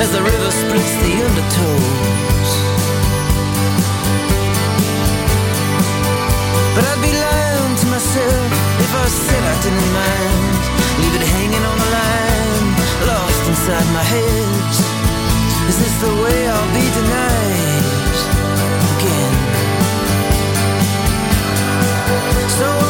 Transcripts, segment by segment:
as the river splits the undertows. But I'd be lying to myself if I said I didn't mind. Leave it hanging on the line, lost inside my head. Is this the way I'll be tonight? Again. So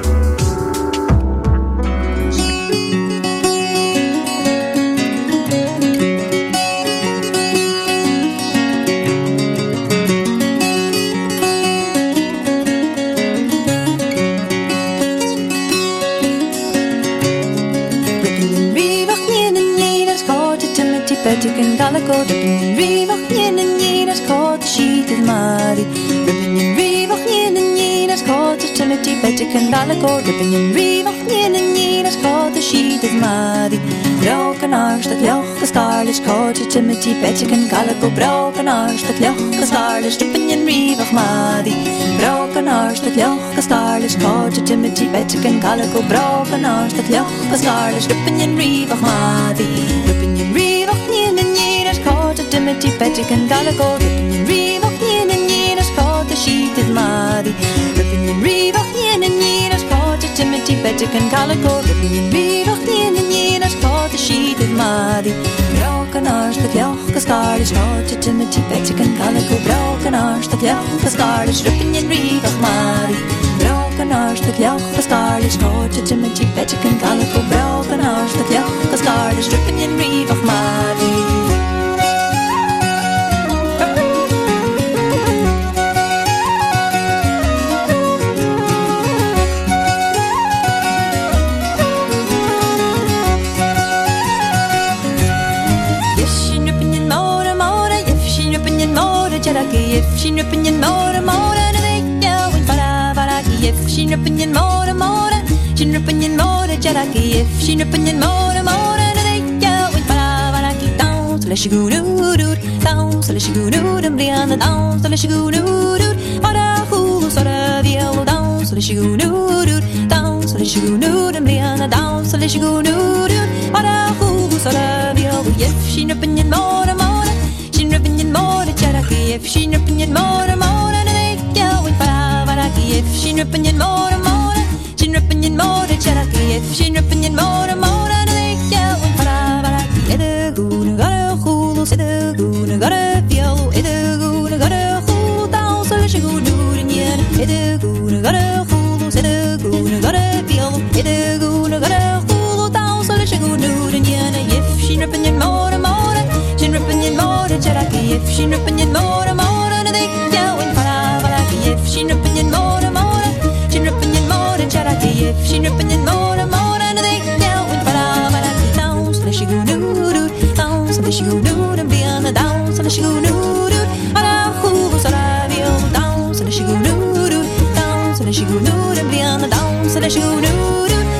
Korte penjen rivach njenen De schiet het madi? Broken arshtak ljohka skarlish Kote timiti petikin kalako Broken arshtak ljohka skarlish de penjen rivach madi? Broken arshtak ljohka skarlish Kote timiti petikin kalako Broken arshtak ljohka skarlish de penjen rivach madi? Te penjen rivach njenen njinash Kote timiti petikin kalako Te penjen rivach njenen njinash Kote shitis madi? Te penjen madi. Bette kan kalle kåret min by Vakt inn i njenas kåte skitet mari Bråkan arstak jokka skali Snorte tumme ti bette kan kalle kå Bråkan arstak jokka skali Struppen jen rivak mari Bråkan arstak jokka skali Snorte tumme ti petje kan broken kå Bråkan arstak jokka skali Struppen jen rivak mari valaki If she nippin' in morning, morning Och det gör inte bara valaki Dans, eller shigurudur Dans, eller shigurudur Den blir dans, eller shigurudur Bara hos och rövjäl Och dans, eller shigurudur Dans, eller shigurudur Den blir dans, eller shigurudur Bara hos och rövjäl If she nippin' in morning, morning She nippin' in morning, If she nippin' in morning, morning Och det gör inte bara valaki If she nippin' in morning, morning she nippin' yin more jaraki if she nippin' yin more and in more more jaraki if she nippin' yin more more and they go in para para ede gune gara hulu sede gune gara fielo ede gune gara hulu down so she go do it yen ede gune gara hulu sede gune gara fielo ede gune gara hulu down so she go do it yen if she nippin' yin more more she nippin' yin more jaraki if she nippin' yin more and she nippin' yin more and more and they go in para para down so she go do do down so she go do and be on the down so she go do do ara hu so ra vio down so she go do do down so she go do and be on the down so she go do do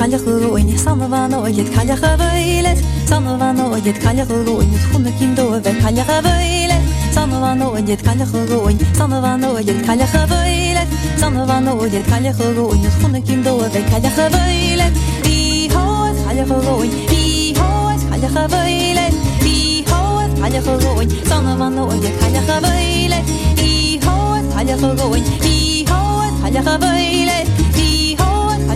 kan je groeien je sanne van ooit het kan je geweilen sanne van ooit het kan je groeien het groene kind door we kan je geweilen sanne van ooit het kan je groeien sanne van ooit het kan je geweilen sanne van ooit het kan je groeien het groene kind door we kan je geweilen wie hoort kan je groeien wie hoort kan je geweilen wie hoort kan je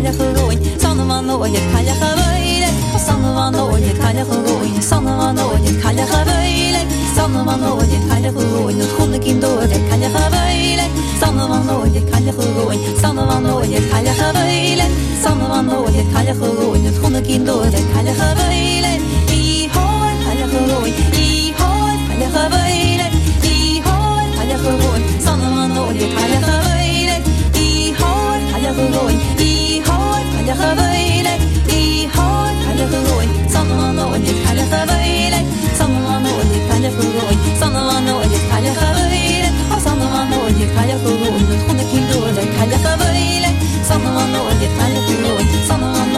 je gewoon, zonder man nooit kan je geweilen. Zonder man nooit kan je gewoon, zonder man no ye, je geweilen. Zonder man nooit kan je gewoon, het goede kind door kan je geweilen. Zonder man nooit kan je gewoon, zonder man no ye, je geweilen. Zonder man nooit kan je gewoon, het goede kind door kan je. صنمان وليك على خبيلك وصنمان وليك على خلول خدك من دولك على خبيلك صنمان وليك على خلول صنمان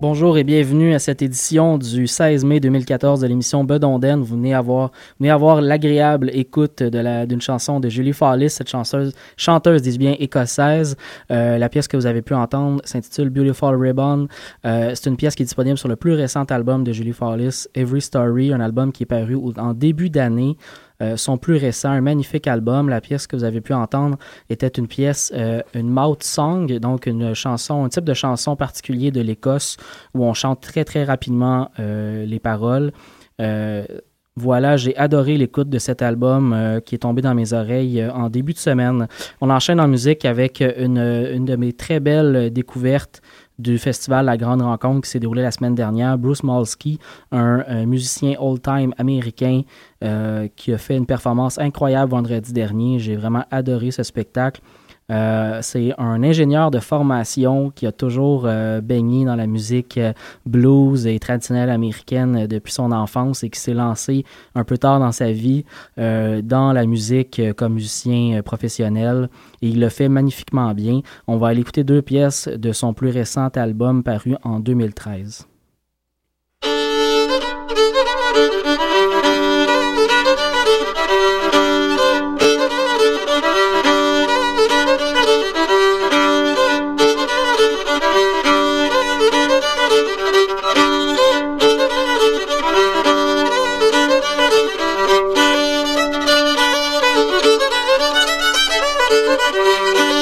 Bonjour et bienvenue à cette édition du 16 mai 2014 de l'émission Bedonden. Vous venez avoir, venez avoir l'agréable écoute d'une chanson de Julie Fallis, cette chanteuse, chanteuse, dis bien, écossaise. Euh, la pièce que vous avez pu entendre s'intitule Beautiful Ribbon. Euh, c'est une pièce qui est disponible sur le plus récent album de Julie Fallis, Every Story, un album qui est paru en début d'année. Euh, son plus récent, un magnifique album. La pièce que vous avez pu entendre était une pièce, euh, une mouth song, donc une chanson, un type de chanson particulier de l'Écosse où on chante très très rapidement euh, les paroles. Voilà, j'ai adoré l'écoute de cet album qui est tombé dans mes oreilles en début de semaine. On enchaîne en musique avec une, une de mes très belles découvertes du festival La Grande Rencontre qui s'est déroulé la semaine dernière. Bruce Malsky, un, musicien old-time américain euh, qui a fait une performance incroyable vendredi dernier. J'ai vraiment adoré ce spectacle. Euh, c'est un ingénieur de formation qui a toujours euh, baigné dans la musique euh, blues et traditionnelle américaine depuis son enfance et qui s'est lancé un peu tard dans sa vie dans la musique comme musicien professionnel et il le fait magnifiquement bien. On va aller écouter deux pièces de son plus récent album paru en 2013. Thank. Música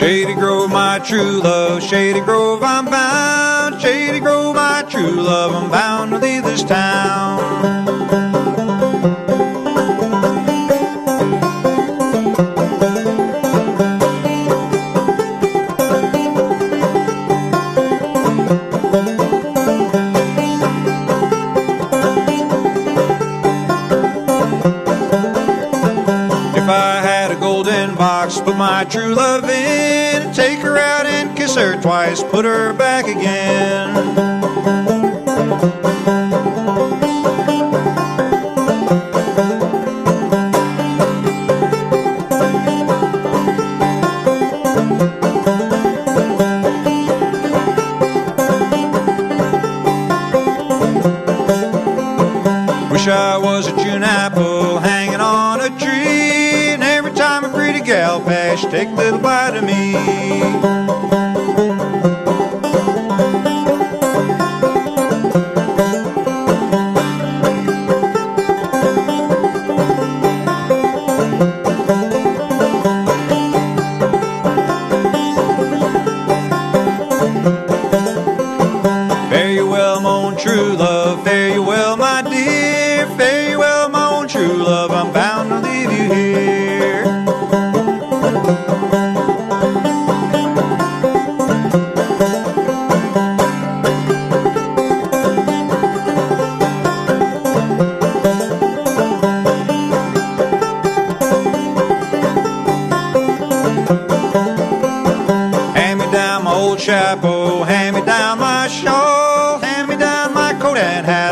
Shady Grove, my true love, Shady Grove, I'm bound. Shady Grove, my true love, I'm bound to leave this town. twice twice, put her back again.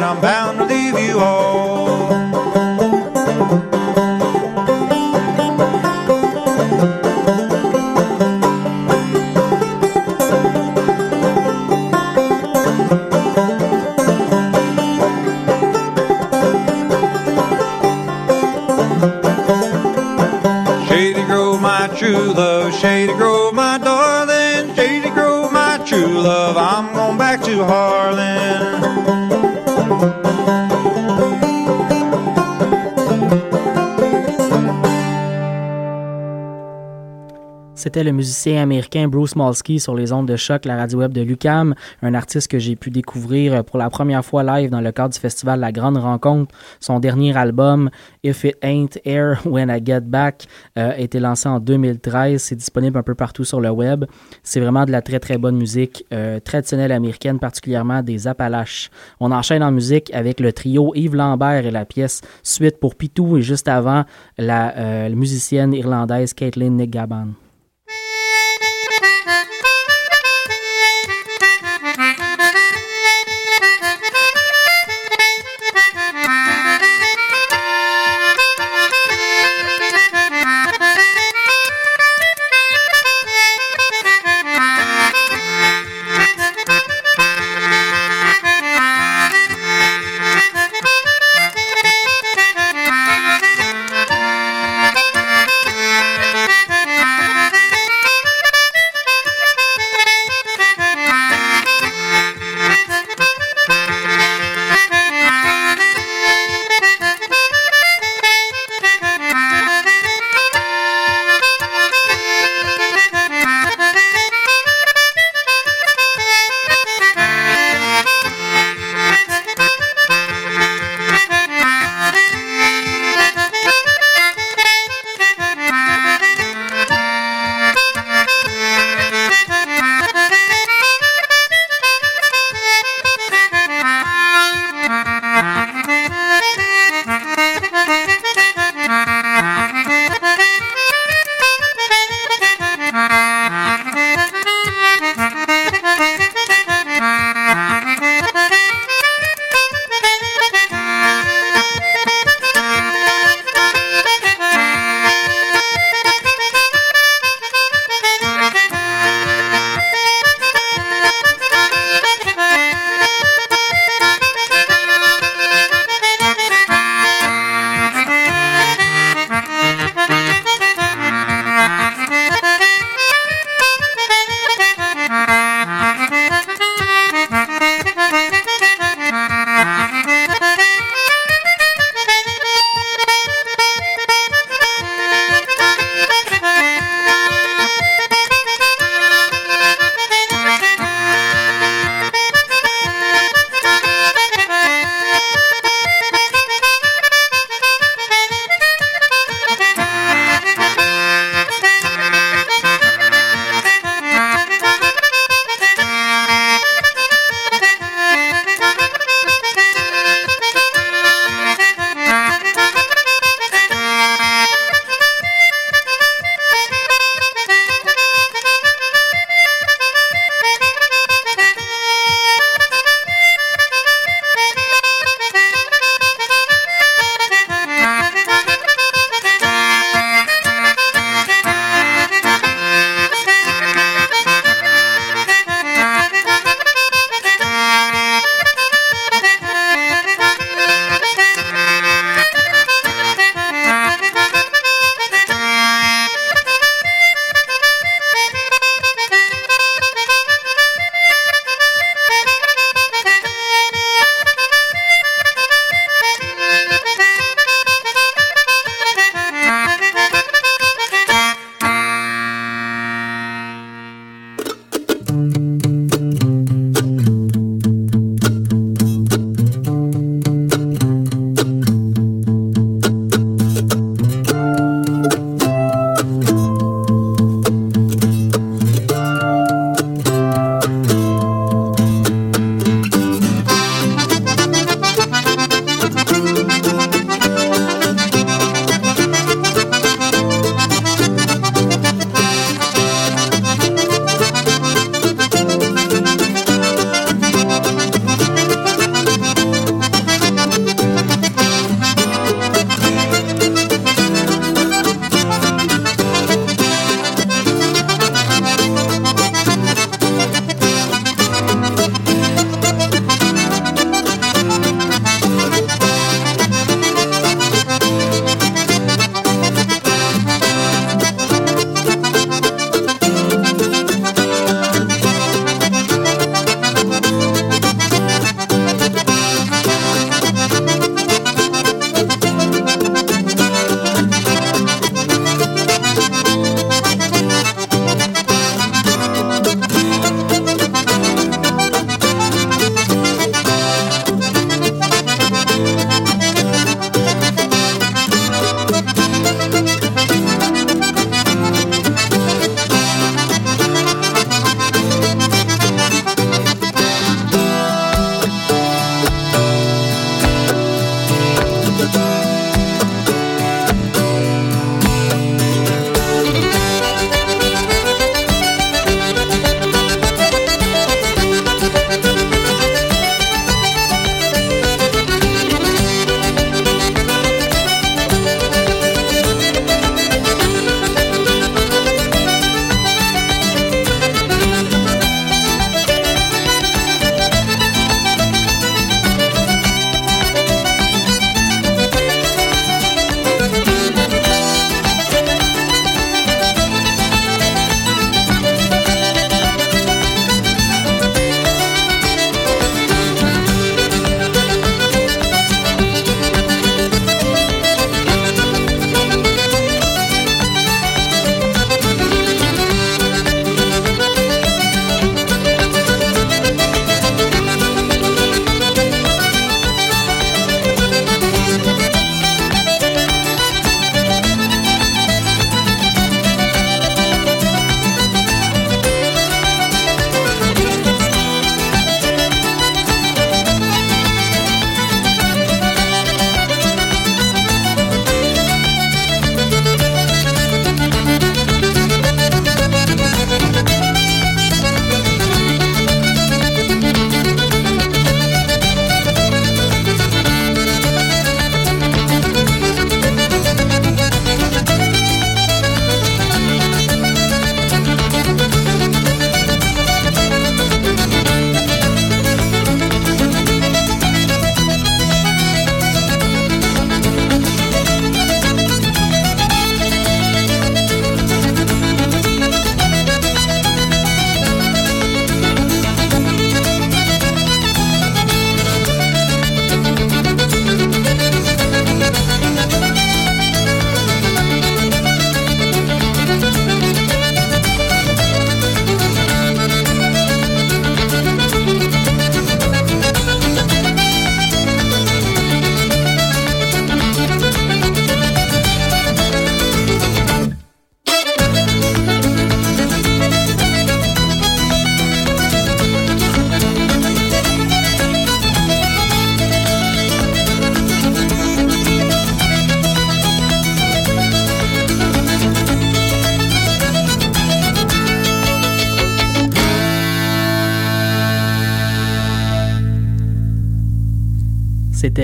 I'm bound to leave you all. Le musicien américain Bruce Molsky sur les ondes de choc, la radio web de Lucam, un artiste que j'ai pu découvrir pour la première fois live dans le cadre du festival La Grande Rencontre. Son dernier album, If It Ain't Air When I Get Back, euh, a été lancé en 2013. C'est disponible un peu partout sur le web. C'est vraiment de la très très bonne musique euh, traditionnelle américaine, particulièrement des Appalaches. On enchaîne en musique avec le trio Yves Lambert et la pièce Suite pour Pitou et juste avant la, euh, musicienne irlandaise Caitlin Nick Gaban.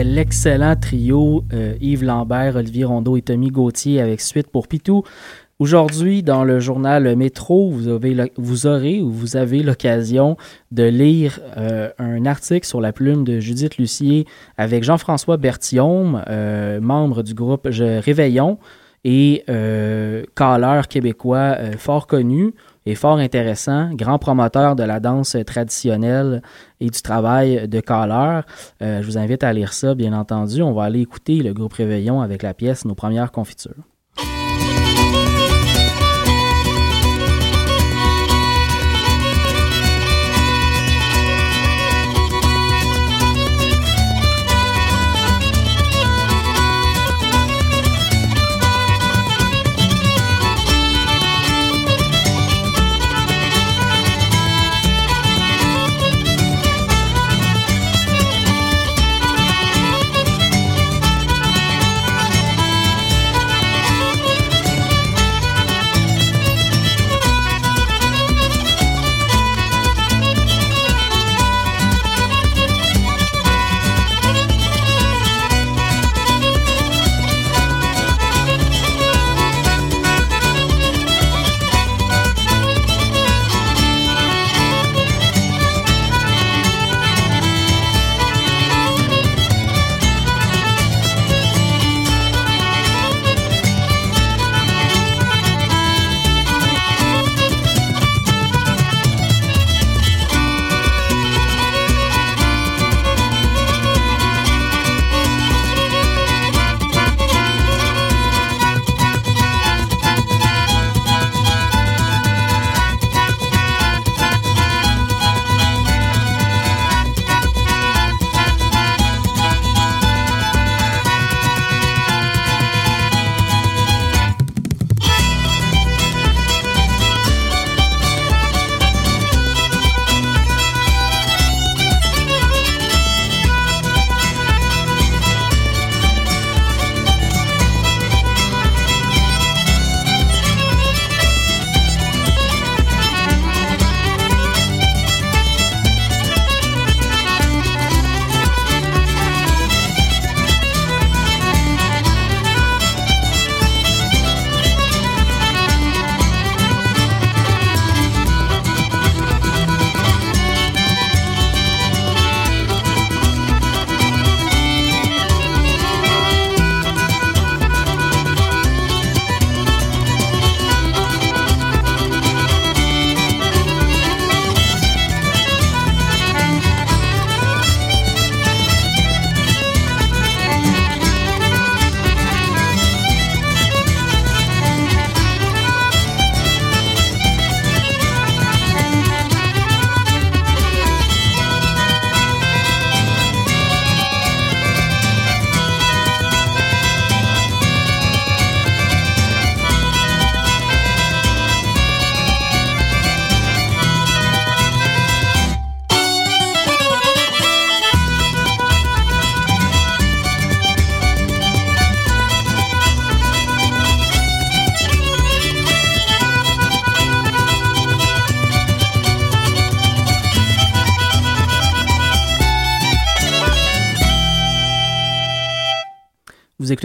L'excellent trio euh, Yves Lambert, Olivier Rondeau et Tommy Gauthier avec Suite pour Pitou. Aujourd'hui, dans le journal Métro, vous, avez, vous aurez ou vous avez l'occasion de lire euh, un article sur la plume de Judith Lucier avec Jean-François Berthiaume, euh, membre du groupe Je Réveillon et caleur québécois fort connu et fort intéressant, grand promoteur de la danse traditionnelle et du travail de caleur. je vous invite à lire ça, bien entendu. On va aller écouter le groupe Réveillon avec la pièce Nos premières confitures.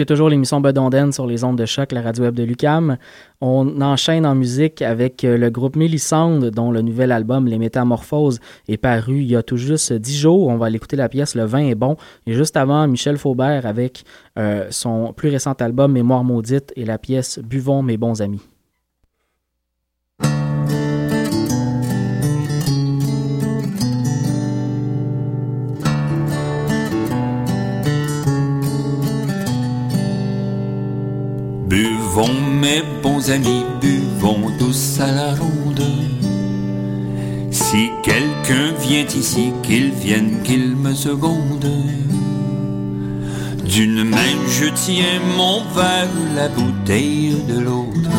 Toujours l'émission Bedonden sur les ondes de choc, la radio web de Lucam. On enchaîne en musique avec euh, le groupe Mélissande, dont le nouvel album Les Métamorphoses est paru il y a tout juste dix jours. On va l'écouter la pièce Le vin est bon. Et juste avant, Michel Faubert avec euh, son plus récent album Mémoire maudite et la pièce Buvons mes bons amis. Buvons mes bons amis, buvons tous à la ronde. Si quelqu'un vient ici, qu'il vienne, qu'il me seconde. D'une main je tiens mon verre, la bouteille de l'autre.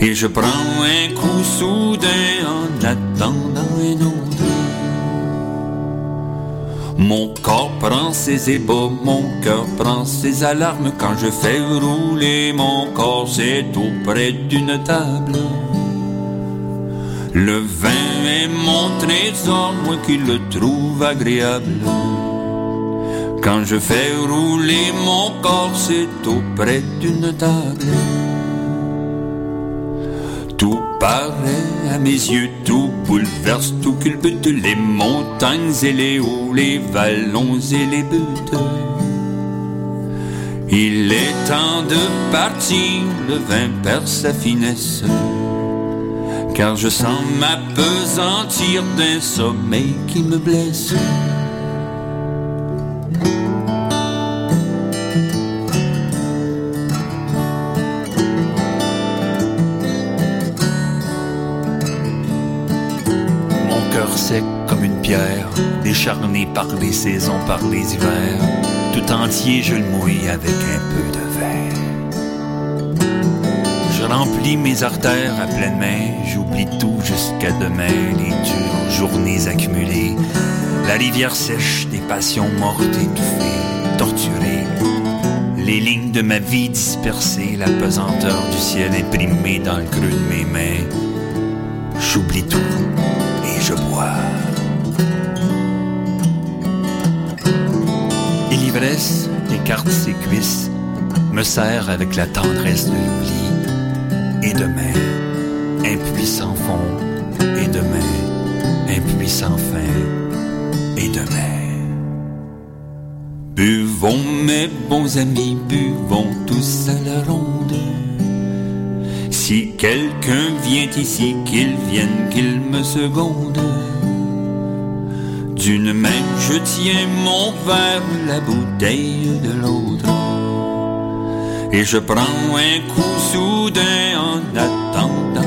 Et je prends un coup soudain en attendant un autre. Mon corps prend ses ébats, mon cœur prend ses alarmes quand je fais rouler mon corps, c'est auprès d'une table. Le vin est mon trésor, moi qui le trouve agréable. Quand je fais rouler mon corps, c'est auprès d'une table. Paraît à mes yeux, tout bouleverse, tout culbute les montagnes et les hauts, les vallons et les buttes. Il est temps de partir, le vin perd sa finesse. Car je sens m'apesantir d'un sommeil qui me blesse. Pierre, décharné par les saisons, par les hivers. Tout entier, je le mouille avec un peu de verre. Je remplis mes artères à pleine main, j'oublie tout jusqu'à demain, les dures journées accumulées, la rivière sèche des passions mortes, étouffées, torturées, les lignes de ma vie dispersées, la pesanteur du ciel imprimée dans le creux de mes mains. J'oublie tout et je bois. Écarte ses cuisses, me serre avec la tendresse de l'oubli. Et demain, impuissant fond, et demain, impuissant fin, et demain. Buvons, mes bons amis, buvons tous à la ronde. Si quelqu'un vient ici, qu'il vienne, qu'il me seconde. D'une main, je tiens mon verre, la bouteille de l'autre. Et je prends un coup soudain en attendant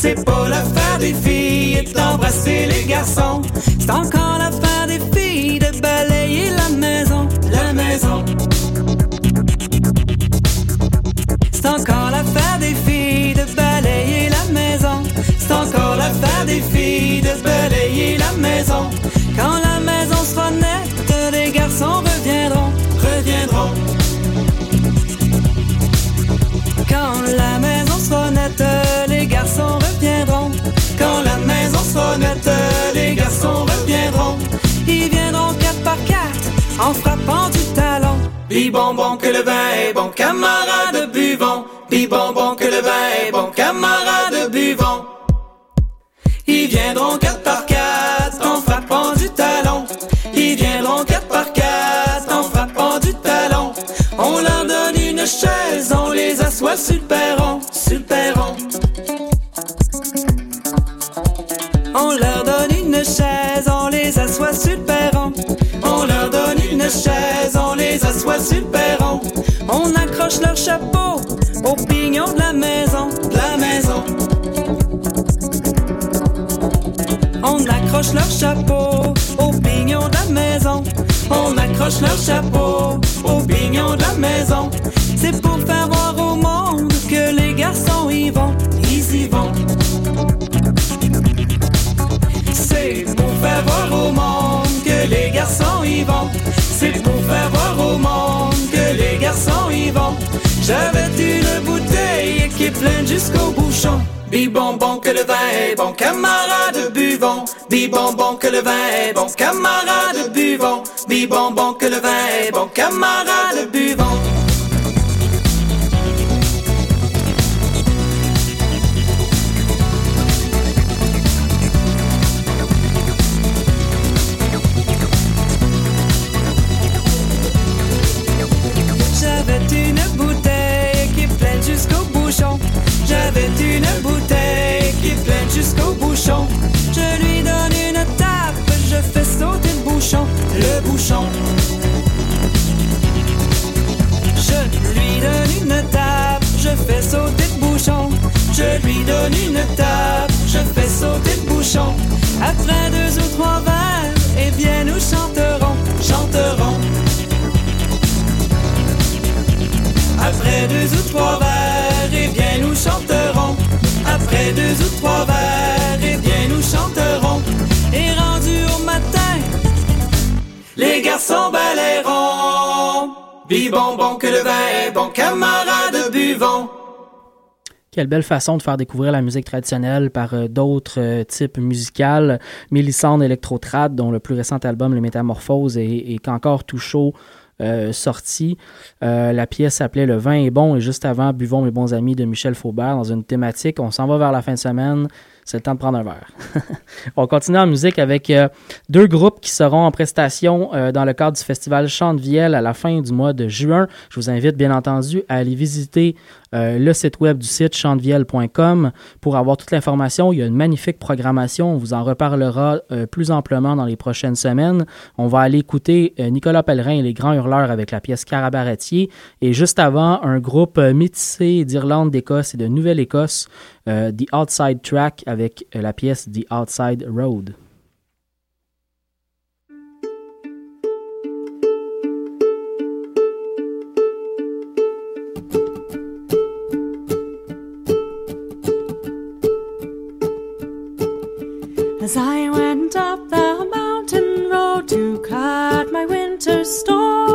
C'est pas l'affaire des filles d'embrasser les garçons. C'est encore les garçons reviendront. Ils viendront quatre par quatre en frappant du talon. Bi bonbon que le vin est bon, camarade buvons. Bi bonbon que le vin est bon, camarade buvons. Ils viendront quatre par quatre en frappant du talon. Ils viendront quatre par quatre en frappant du talon. On leur donne une chaise, on les assoit sur le perron, sur. On leur donne une chaise, on les assoit perron. On leur donne une chaise, on les assoit perron. On accroche leur chapeau au pignon de la maison, de la maison. On accroche leur chapeau au pignon de la maison. On accroche leur chapeau au pignon de la maison. C'est pour faire voir au monde que les garçons y vont, ils y vont. Faire voir au monde que les garçons y vont. C'est pour faire voir au monde que les garçons y vont. J'avais une bouteille qui est pleine jusqu'au bouchon. Bibonbon que le vin est bon, camarade buvons. Bibonbon que le vin est bon, camarade buvons. Bibonbon que le vin est bon, camarade buvons. Une tape, je fais sauter le bouchon. Je lui donne une tape, je fais sauter le bouchon. Après deux ou trois verres, eh bien nous chanterons, chanterons. Après deux ou trois verres, eh bien nous chanterons. Après deux ou trois verres, eh bien nous chanterons. Et rendu au matin, les garçons balayeront. Bibonbon que le vin est bon, camarades buvons. Quelle belle façon de faire découvrir la musique traditionnelle par euh, d'autres euh, types musicaux. Mélissande Electrotrad, dont le plus récent album, Les Métamorphoses, est, est encore tout chaud. euh, sorti. Euh, la pièce s'appelait Le vin est bon et juste avant, Buvons mes bons amis de Michel Faubert dans une thématique. On s'en va vers la fin de semaine. C'est le temps de prendre un verre. On continue en musique avec euh, deux groupes qui seront en prestation euh, dans le cadre du festival Chant de Vielle à la fin du mois de juin. Je vous invite bien entendu à aller visiter euh, le site web du site chantevielle.com pour avoir toute l'information. Il y a une magnifique programmation. On vous en reparlera euh, plus amplement dans les prochaines semaines. On va aller écouter euh, Nicolas Pellerin et les Grands Hurleurs avec la pièce Carabaratier. Et juste avant, un groupe métissé d'Irlande, d'Écosse et de Nouvelle-Écosse, The Outside Track avec la pièce The Outside Road. As I went up the mountain road to cut my winter store,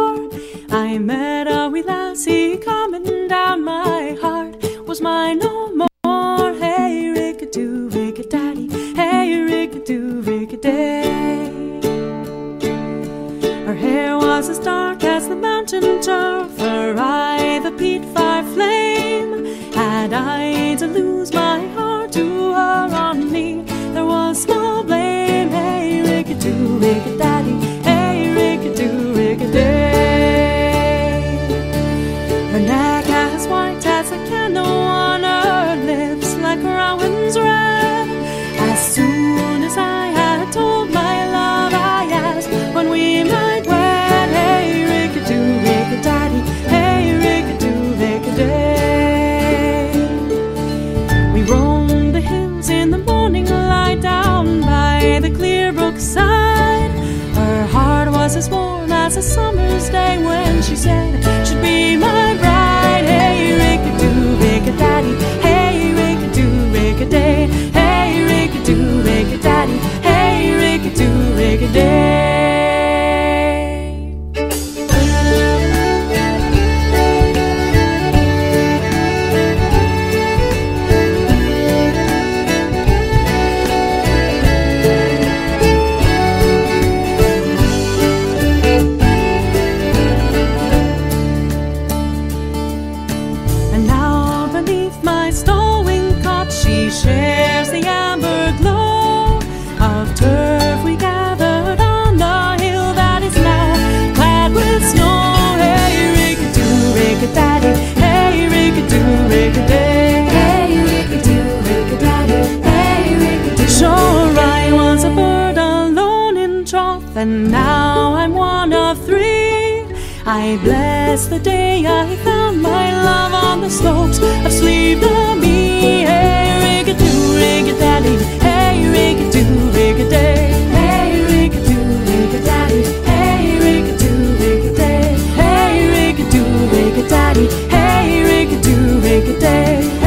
Bless the day I found my love on the slopes of Slievenomi. Hey, rigadoo, rigadaddy, hey, rigadoo, rigaday. Hey, rigadoo, rigadaddy, hey, rigadoo, rigaday. Hey, rigadoo, rigadaddy, hey, rigadoo, rigaday.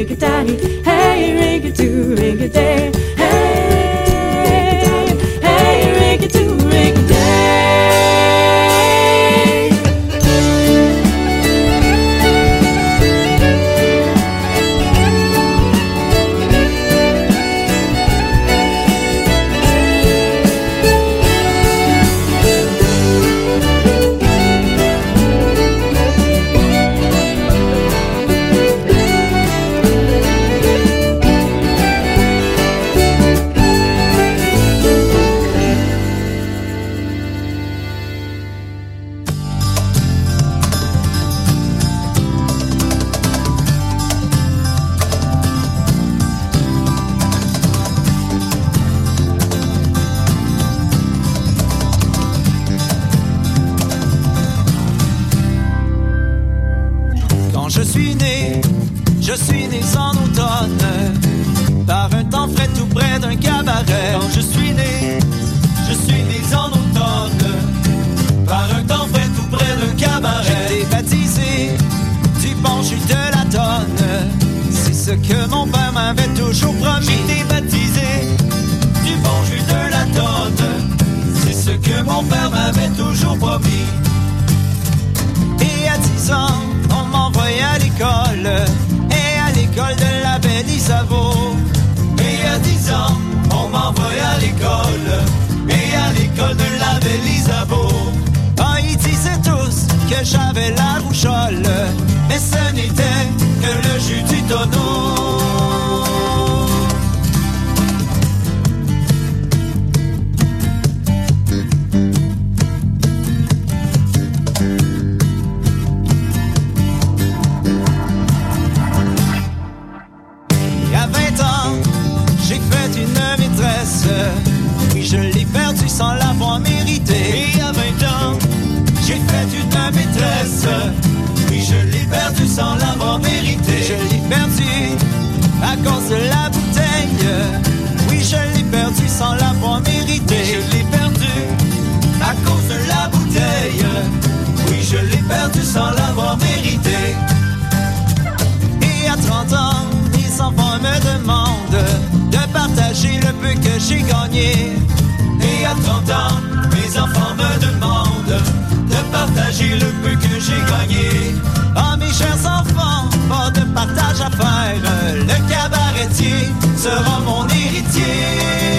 rinky daddy, hey, rig a do, doo, a day. j'ai gagné. Et à 30 ans, mes enfants me demandent de partager le peu que j'ai gagné. Ah, mes chers enfants, pas de partage à faire. Le cabaretier sera mon héritier.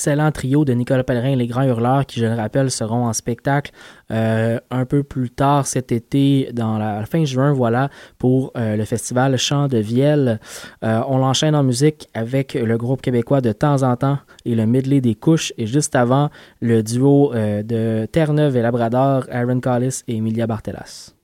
Excellent trio de Nicolas Pellerin et les Grands Hurleurs qui, je le rappelle, seront en spectacle euh, un peu plus tard cet été, dans la fin juin, voilà, pour euh, le festival Chant de Vielle. Euh, on l'enchaîne en musique avec le groupe québécois de temps en temps et le medley des couches. Et juste avant, le duo de Terre-Neuve et Labrador, Aaron Collis et Emilia Bartelas.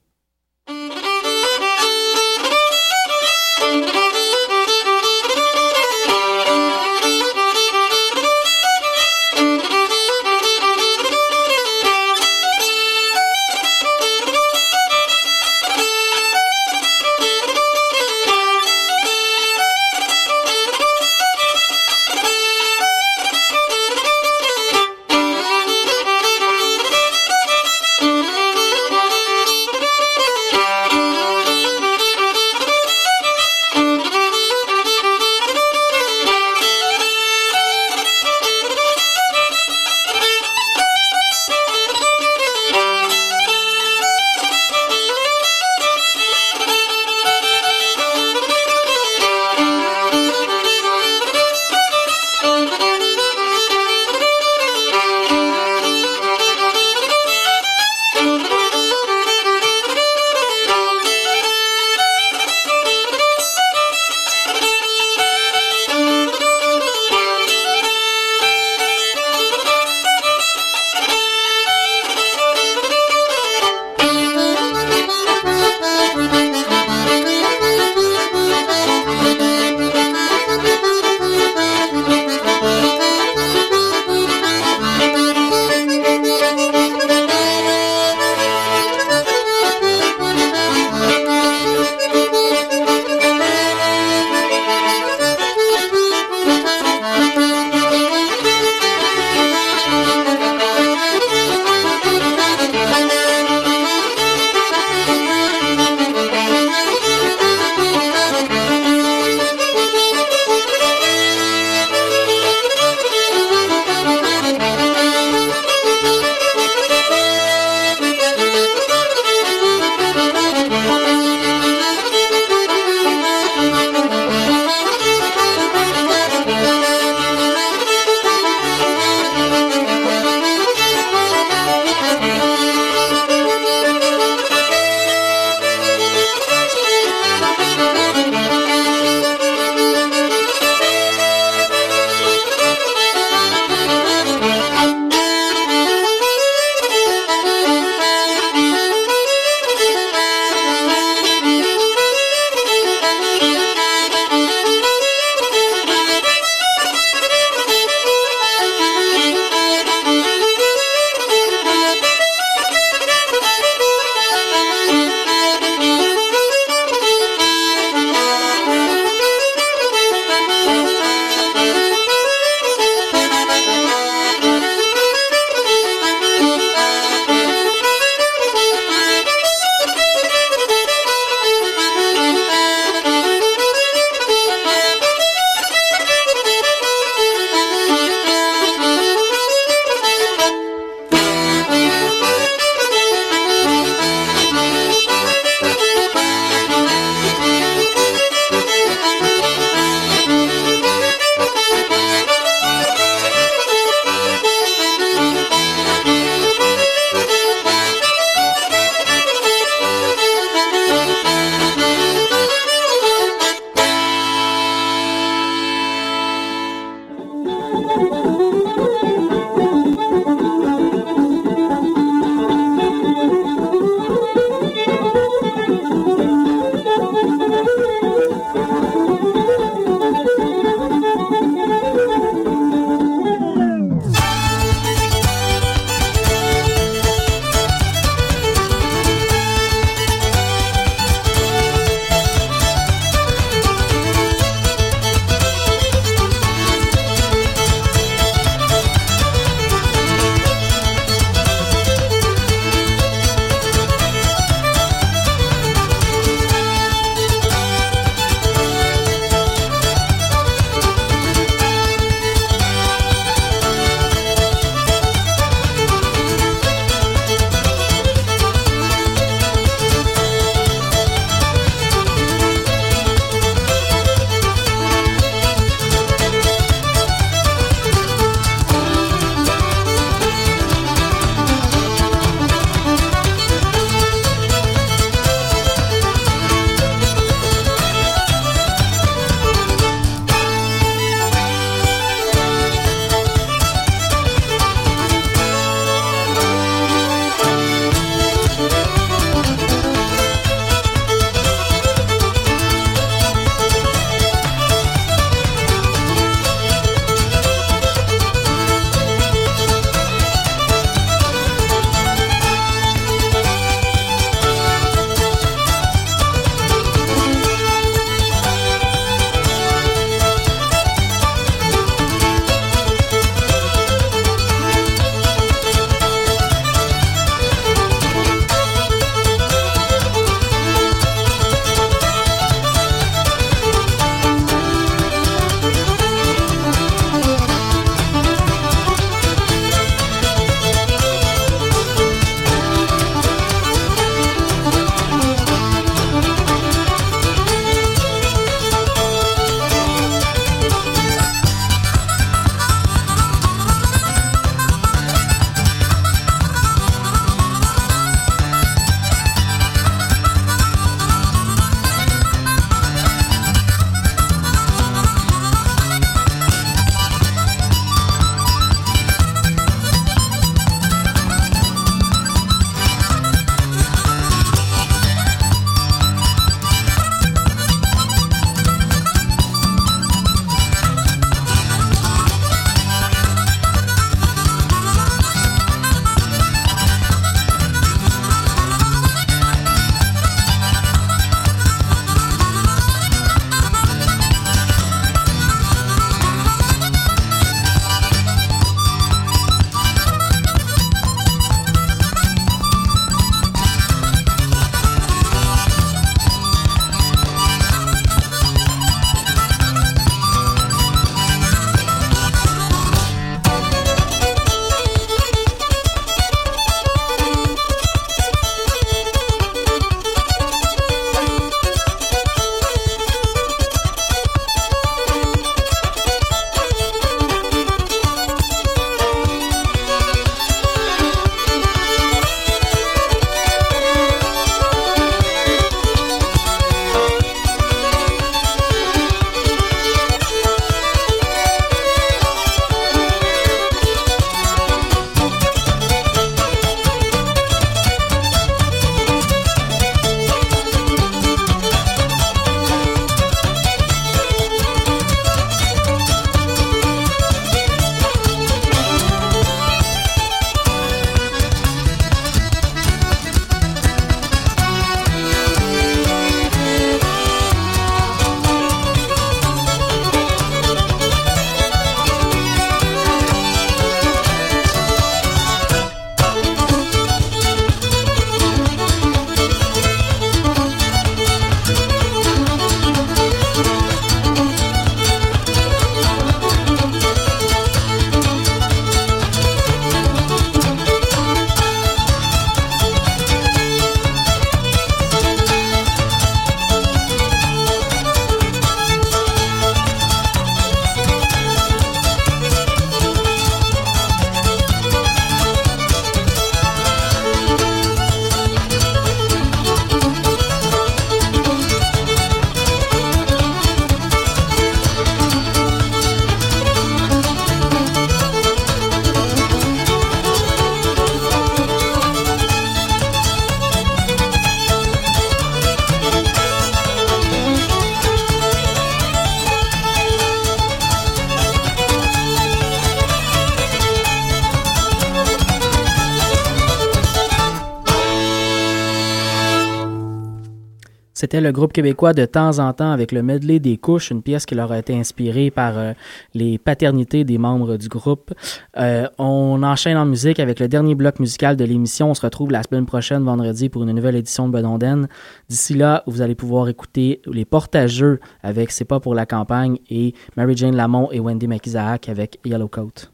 le groupe québécois de temps en temps avec le medley des couches, une pièce qui leur a été inspirée par euh, les paternités des membres du groupe. Euh, on enchaîne en musique avec le dernier bloc musical de l'émission. On se retrouve la semaine prochaine, vendredi, pour une nouvelle édition de Benondaine. D'ici là, vous allez pouvoir écouter les portageux avec C'est pas pour la campagne et Mary-Jane Lamont et Wendy McIsaac avec Yellow Coat.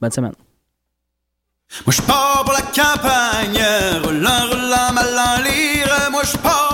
Bonne semaine. Moi je pars pour la campagne, relent, relent, mal en lire, moi je pars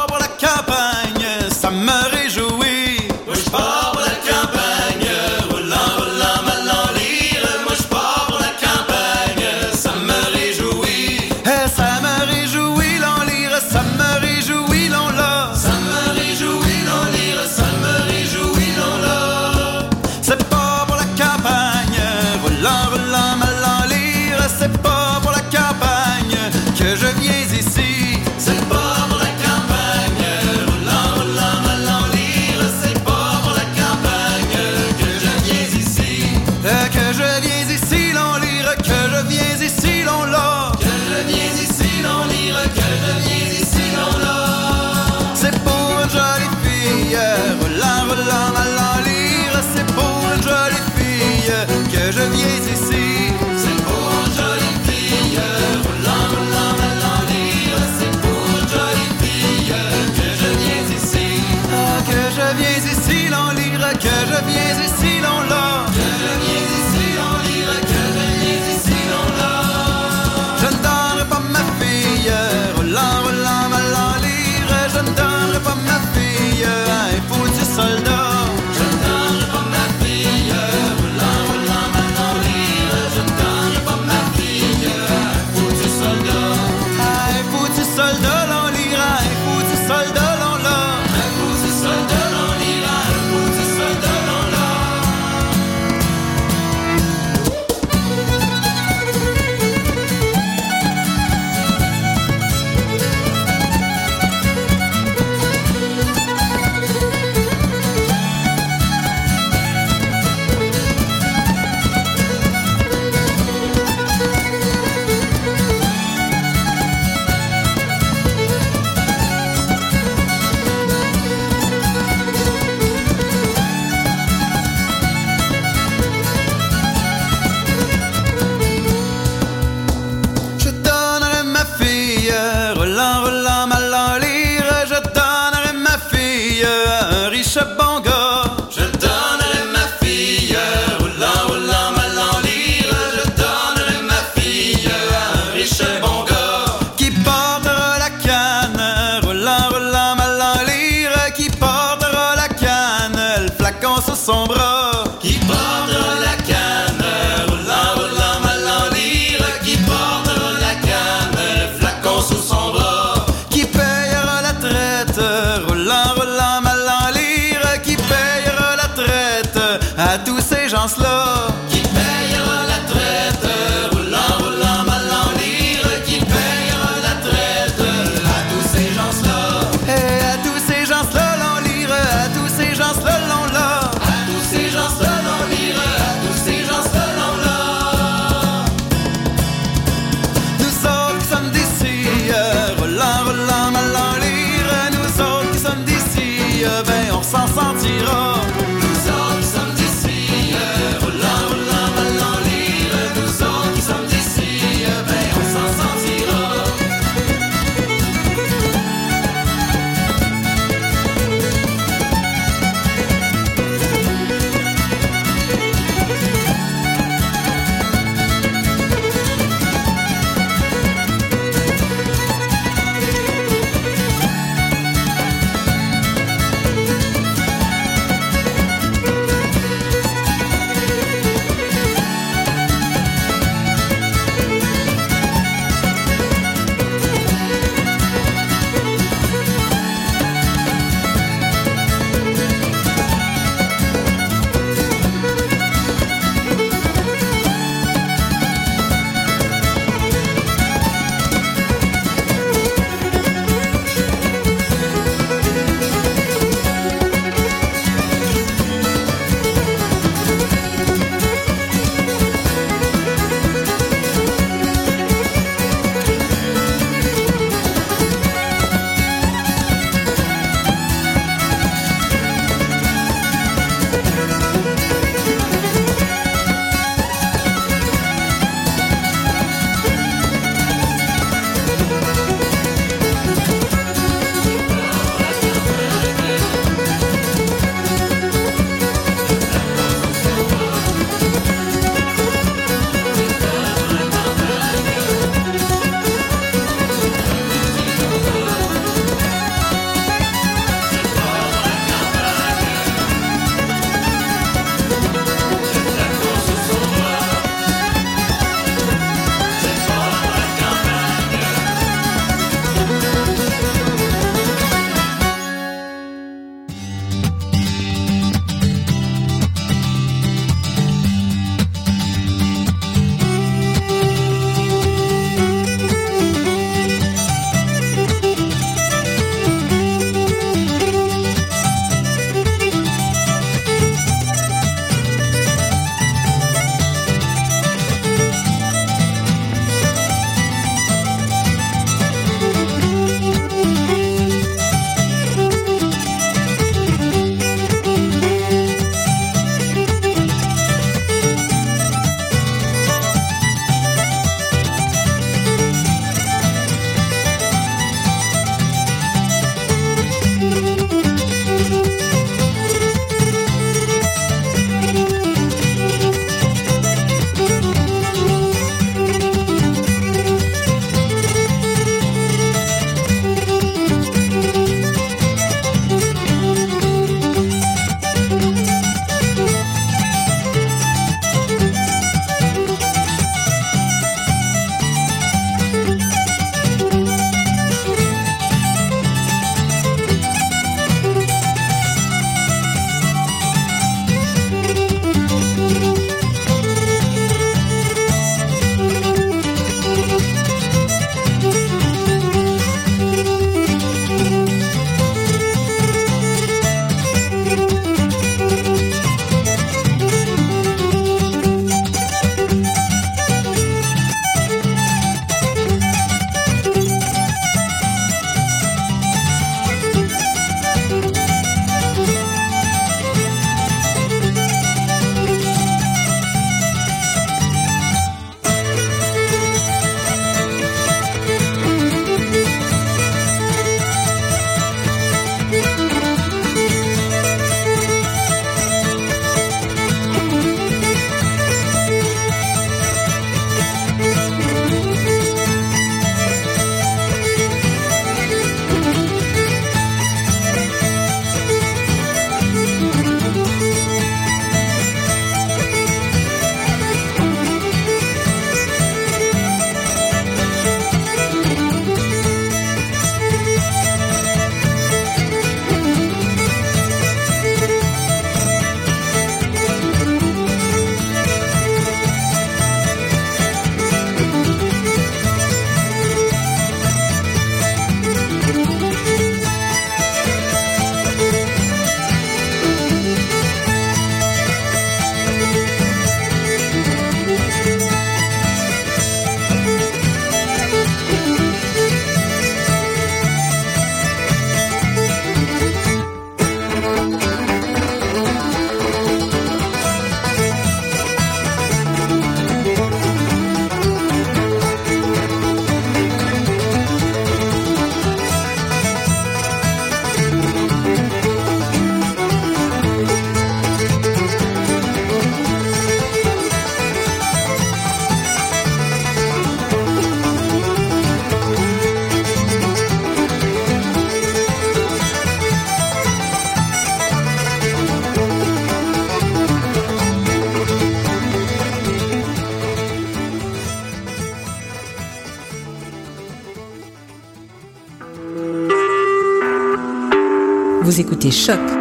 Vous